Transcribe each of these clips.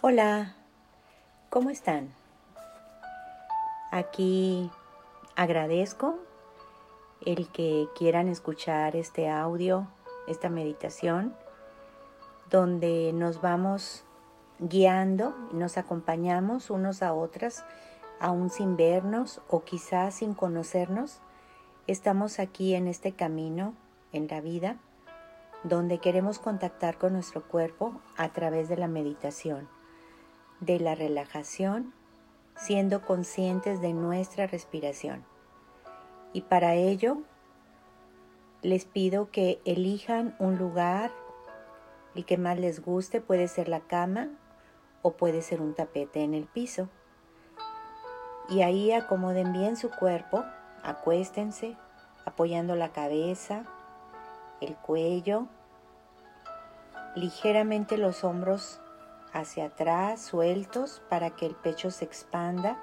Hola, ¿cómo están? Aquí agradezco el que quieran escuchar este audio, esta meditación, donde nos vamos guiando y nos acompañamos unos a otras, aún sin vernos o quizás sin conocernos. Estamos aquí en este camino, en la vida, donde queremos contactar con nuestro cuerpo a través de la meditación de la relajación, siendo conscientes de nuestra respiración. Y para ello, les pido que elijan un lugar, el que más les guste, puede ser la cama o puede ser un tapete en el piso. Y ahí acomoden bien su cuerpo, acuéstense, apoyando la cabeza, el cuello, ligeramente los hombros hacia atrás, sueltos, para que el pecho se expanda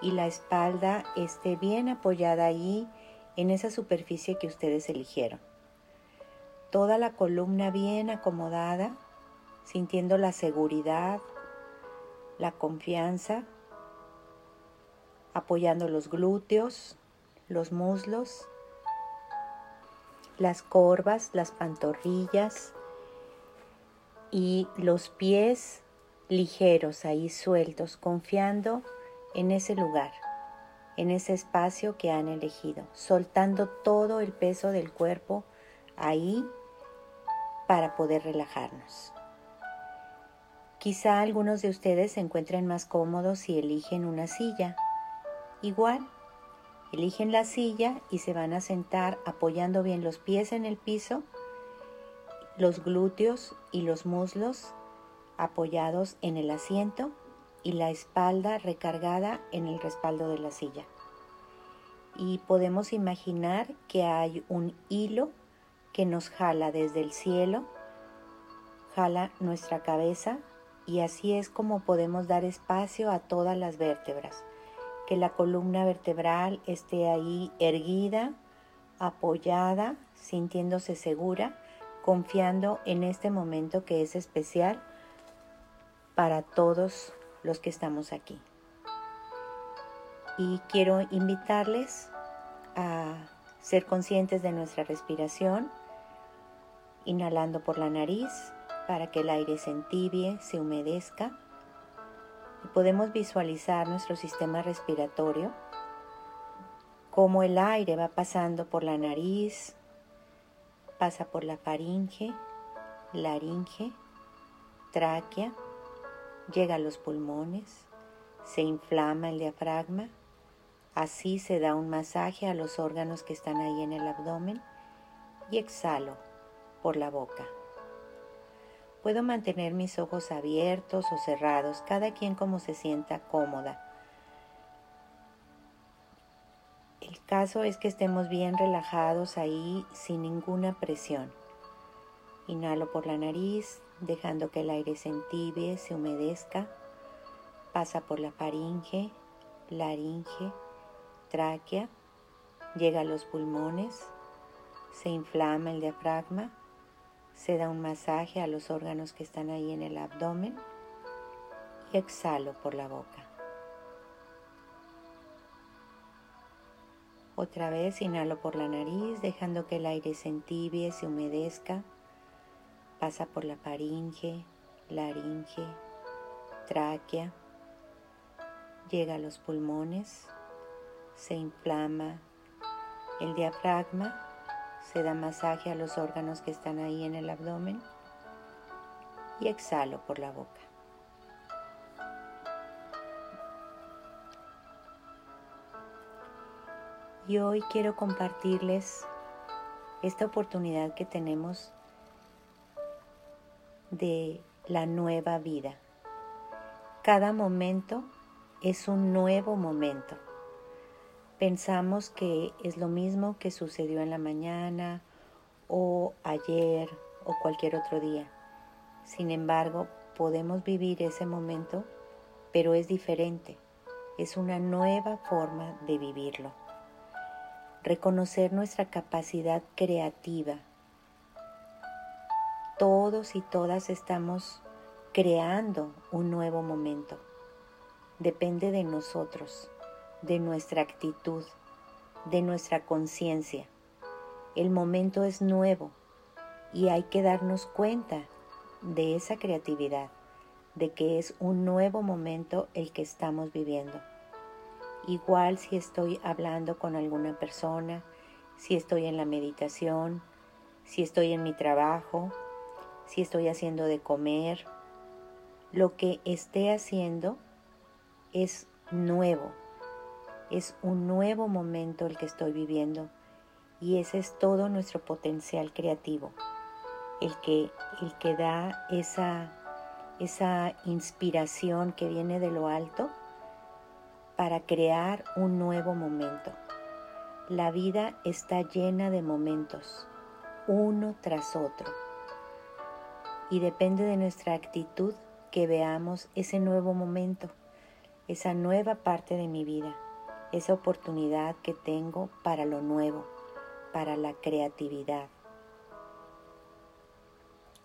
y la espalda esté bien apoyada ahí en esa superficie que ustedes eligieron. Toda la columna bien acomodada, sintiendo la seguridad, la confianza, apoyando los glúteos, los muslos, las corvas, las pantorrillas, y los pies ligeros ahí sueltos, confiando en ese lugar, en ese espacio que han elegido, soltando todo el peso del cuerpo ahí para poder relajarnos. Quizá algunos de ustedes se encuentren más cómodos si eligen una silla. Igual, eligen la silla y se van a sentar apoyando bien los pies en el piso los glúteos y los muslos apoyados en el asiento y la espalda recargada en el respaldo de la silla. Y podemos imaginar que hay un hilo que nos jala desde el cielo, jala nuestra cabeza y así es como podemos dar espacio a todas las vértebras, que la columna vertebral esté ahí erguida, apoyada, sintiéndose segura confiando en este momento que es especial para todos los que estamos aquí. Y quiero invitarles a ser conscientes de nuestra respiración, inhalando por la nariz para que el aire se entibie, se humedezca. Y podemos visualizar nuestro sistema respiratorio, cómo el aire va pasando por la nariz, pasa por la faringe, laringe, tráquea, llega a los pulmones, se inflama el diafragma, así se da un masaje a los órganos que están ahí en el abdomen y exhalo por la boca. Puedo mantener mis ojos abiertos o cerrados, cada quien como se sienta cómoda. Caso es que estemos bien relajados ahí sin ninguna presión. Inhalo por la nariz, dejando que el aire se entibie, se humedezca. Pasa por la faringe, laringe, tráquea, llega a los pulmones, se inflama el diafragma, se da un masaje a los órganos que están ahí en el abdomen y exhalo por la boca. Otra vez inhalo por la nariz, dejando que el aire se entibie, se humedezca. Pasa por la faringe, laringe, tráquea. Llega a los pulmones, se inflama el diafragma, se da masaje a los órganos que están ahí en el abdomen y exhalo por la boca. Y hoy quiero compartirles esta oportunidad que tenemos de la nueva vida. Cada momento es un nuevo momento. Pensamos que es lo mismo que sucedió en la mañana o ayer o cualquier otro día. Sin embargo, podemos vivir ese momento, pero es diferente. Es una nueva forma de vivirlo reconocer nuestra capacidad creativa. Todos y todas estamos creando un nuevo momento. Depende de nosotros, de nuestra actitud, de nuestra conciencia. El momento es nuevo y hay que darnos cuenta de esa creatividad, de que es un nuevo momento el que estamos viviendo. Igual si estoy hablando con alguna persona, si estoy en la meditación, si estoy en mi trabajo, si estoy haciendo de comer, lo que esté haciendo es nuevo, es un nuevo momento el que estoy viviendo y ese es todo nuestro potencial creativo, el que, el que da esa, esa inspiración que viene de lo alto para crear un nuevo momento. La vida está llena de momentos, uno tras otro, y depende de nuestra actitud que veamos ese nuevo momento, esa nueva parte de mi vida, esa oportunidad que tengo para lo nuevo, para la creatividad.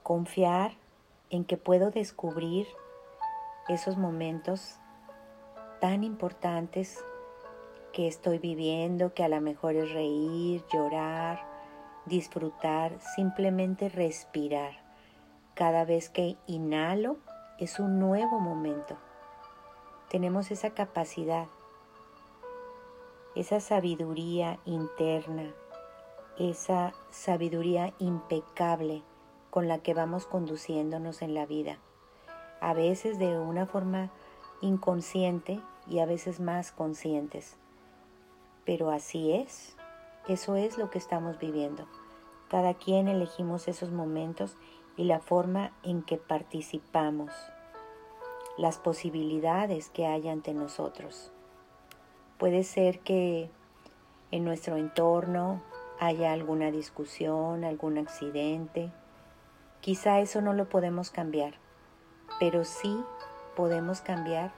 Confiar en que puedo descubrir esos momentos tan importantes que estoy viviendo, que a lo mejor es reír, llorar, disfrutar, simplemente respirar. Cada vez que inhalo, es un nuevo momento. Tenemos esa capacidad, esa sabiduría interna, esa sabiduría impecable con la que vamos conduciéndonos en la vida, a veces de una forma inconsciente y a veces más conscientes. Pero así es, eso es lo que estamos viviendo. Cada quien elegimos esos momentos y la forma en que participamos, las posibilidades que hay ante nosotros. Puede ser que en nuestro entorno haya alguna discusión, algún accidente. Quizá eso no lo podemos cambiar, pero sí podemos cambiar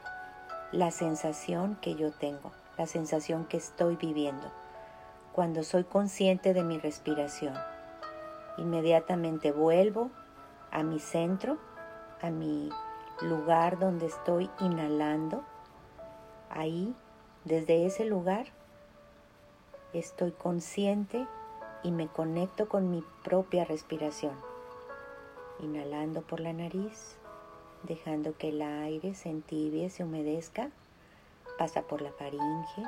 la sensación que yo tengo, la sensación que estoy viviendo, cuando soy consciente de mi respiración. Inmediatamente vuelvo a mi centro, a mi lugar donde estoy inhalando. Ahí, desde ese lugar, estoy consciente y me conecto con mi propia respiración. Inhalando por la nariz, dejando que el aire se entibie, se humedezca, pasa por la faringe,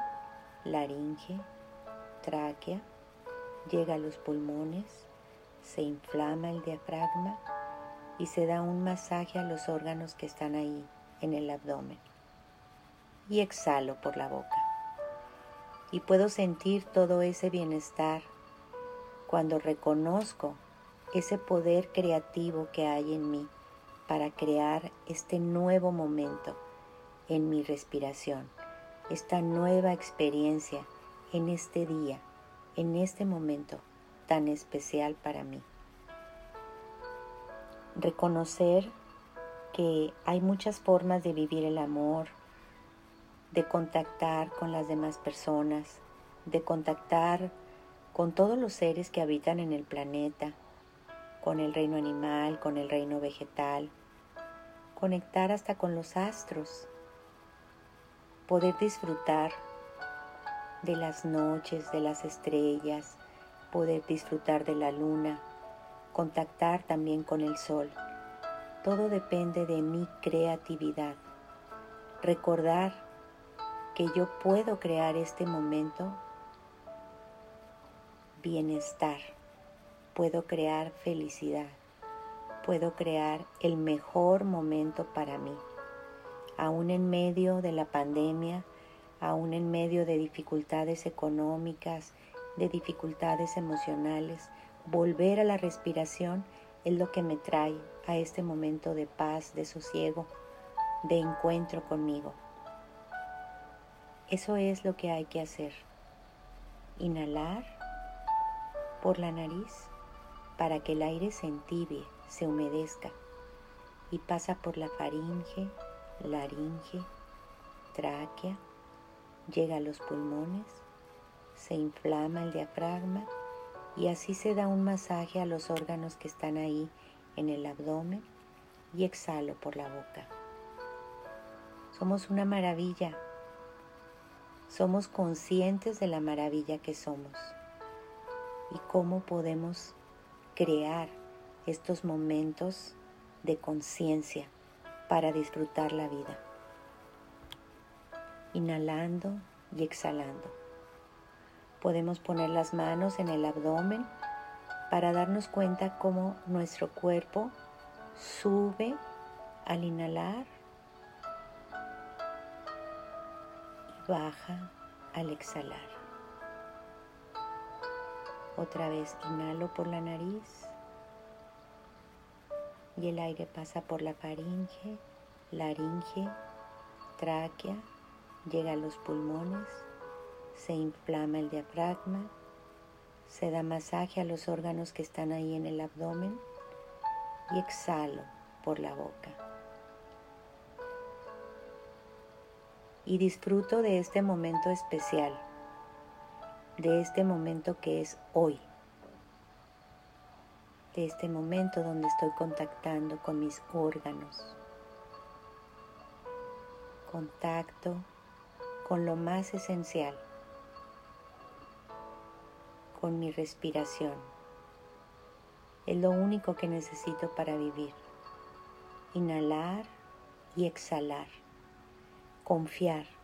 laringe, tráquea, llega a los pulmones, se inflama el diafragma y se da un masaje a los órganos que están ahí en el abdomen. Y exhalo por la boca. Y puedo sentir todo ese bienestar cuando reconozco ese poder creativo que hay en mí para crear este nuevo momento en mi respiración, esta nueva experiencia en este día, en este momento tan especial para mí. Reconocer que hay muchas formas de vivir el amor, de contactar con las demás personas, de contactar con todos los seres que habitan en el planeta, con el reino animal, con el reino vegetal, conectar hasta con los astros, poder disfrutar de las noches, de las estrellas, poder disfrutar de la luna, contactar también con el sol. Todo depende de mi creatividad. Recordar que yo puedo crear este momento bienestar, puedo crear felicidad, puedo crear el mejor momento para mí. Aún en medio de la pandemia, aún en medio de dificultades económicas, de dificultades emocionales, volver a la respiración es lo que me trae a este momento de paz, de sosiego, de encuentro conmigo. Eso es lo que hay que hacer. Inhalar por la nariz para que el aire se entibie, se humedezca y pasa por la faringe, laringe, tráquea, llega a los pulmones, se inflama el diafragma y así se da un masaje a los órganos que están ahí en el abdomen y exhalo por la boca. Somos una maravilla. Somos conscientes de la maravilla que somos y cómo podemos crear estos momentos de conciencia para disfrutar la vida. Inhalando y exhalando. Podemos poner las manos en el abdomen para darnos cuenta cómo nuestro cuerpo sube al inhalar y baja al exhalar. Otra vez inhalo por la nariz y el aire pasa por la faringe, laringe, tráquea, llega a los pulmones, se inflama el diafragma, se da masaje a los órganos que están ahí en el abdomen y exhalo por la boca. Y disfruto de este momento especial, de este momento que es hoy, de este momento donde estoy contactando con mis órganos. Contacto con lo más esencial, con mi respiración. Es lo único que necesito para vivir. Inhalar y exhalar. Confiar.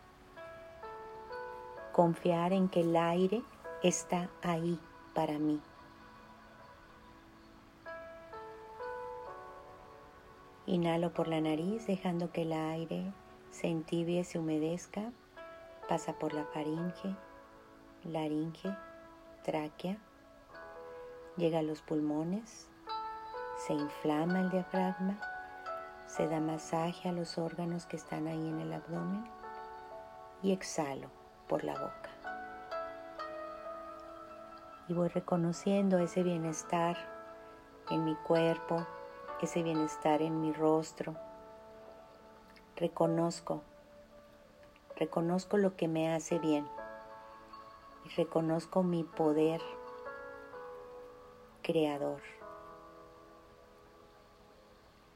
Confiar en que el aire está ahí para mí. Inhalo por la nariz dejando que el aire se entibie, se humedezca, pasa por la faringe, laringe, tráquea llega a los pulmones, se inflama el diafragma, se da masaje a los órganos que están ahí en el abdomen y exhalo por la boca. Y voy reconociendo ese bienestar en mi cuerpo, ese bienestar en mi rostro. Reconozco, reconozco lo que me hace bien y reconozco mi poder creador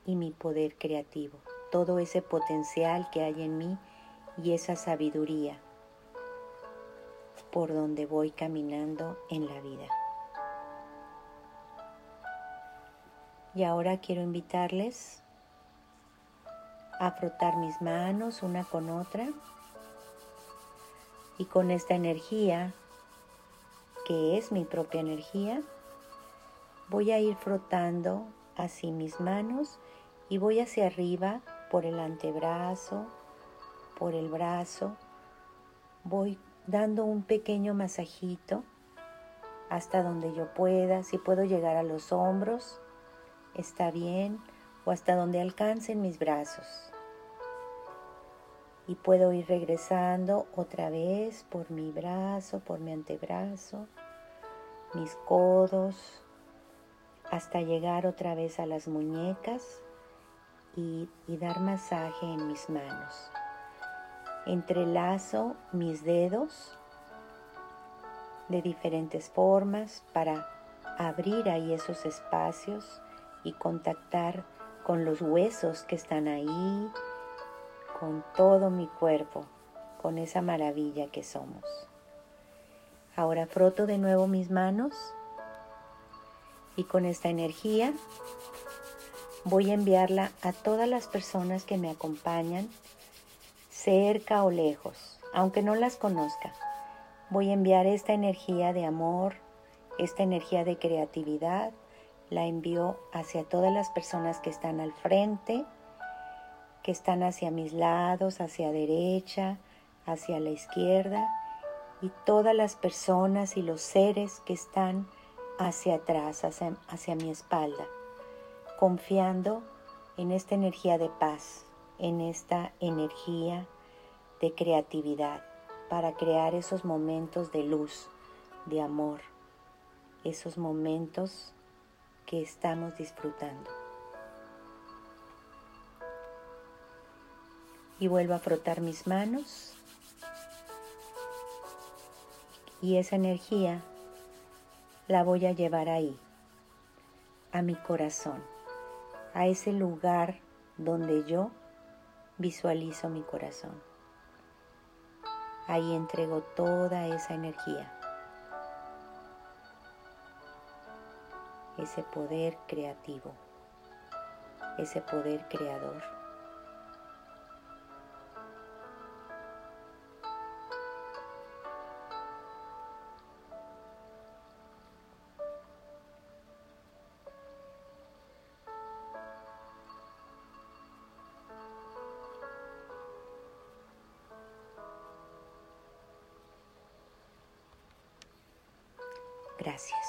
y mi poder creativo, todo ese potencial que hay en mí y esa sabiduría por donde voy caminando en la vida. Y ahora quiero invitarles a frotar mis manos una con otra y con esta energía que es mi propia energía voy a ir frotando así mis manos y voy hacia arriba por el antebrazo, por el brazo. Voy dando un pequeño masajito hasta donde yo pueda. Si puedo llegar a los hombros, está bien, o hasta donde alcancen mis brazos. Y puedo ir regresando otra vez por mi brazo, por mi antebrazo, mis codos, hasta llegar otra vez a las muñecas y, dar masaje en mis manos. Entrelazo mis dedos de diferentes formas para abrir ahí esos espacios y contactar con los huesos que están ahí, con todo mi cuerpo, con esa maravilla que somos. Ahora froto de nuevo mis manos y con esta energía voy a enviarla a todas las personas que me acompañan, cerca o lejos, aunque no las conozca. Voy a enviar esta energía de amor, esta energía de creatividad, la envío hacia todas las personas que están al frente, que están hacia mis lados, hacia derecha, hacia la izquierda, y todas las personas y los seres que están hacia atrás, hacia, mi espalda, confiando en esta energía de paz, en esta energía de creatividad para crear esos momentos de luz, de amor, esos momentos que estamos disfrutando. Y vuelvo a frotar mis manos y esa energía la voy a llevar ahí, a mi corazón, a ese lugar donde yo visualizo mi corazón. Ahí entrego toda esa energía, ese poder creativo, ese poder creador. Gracias.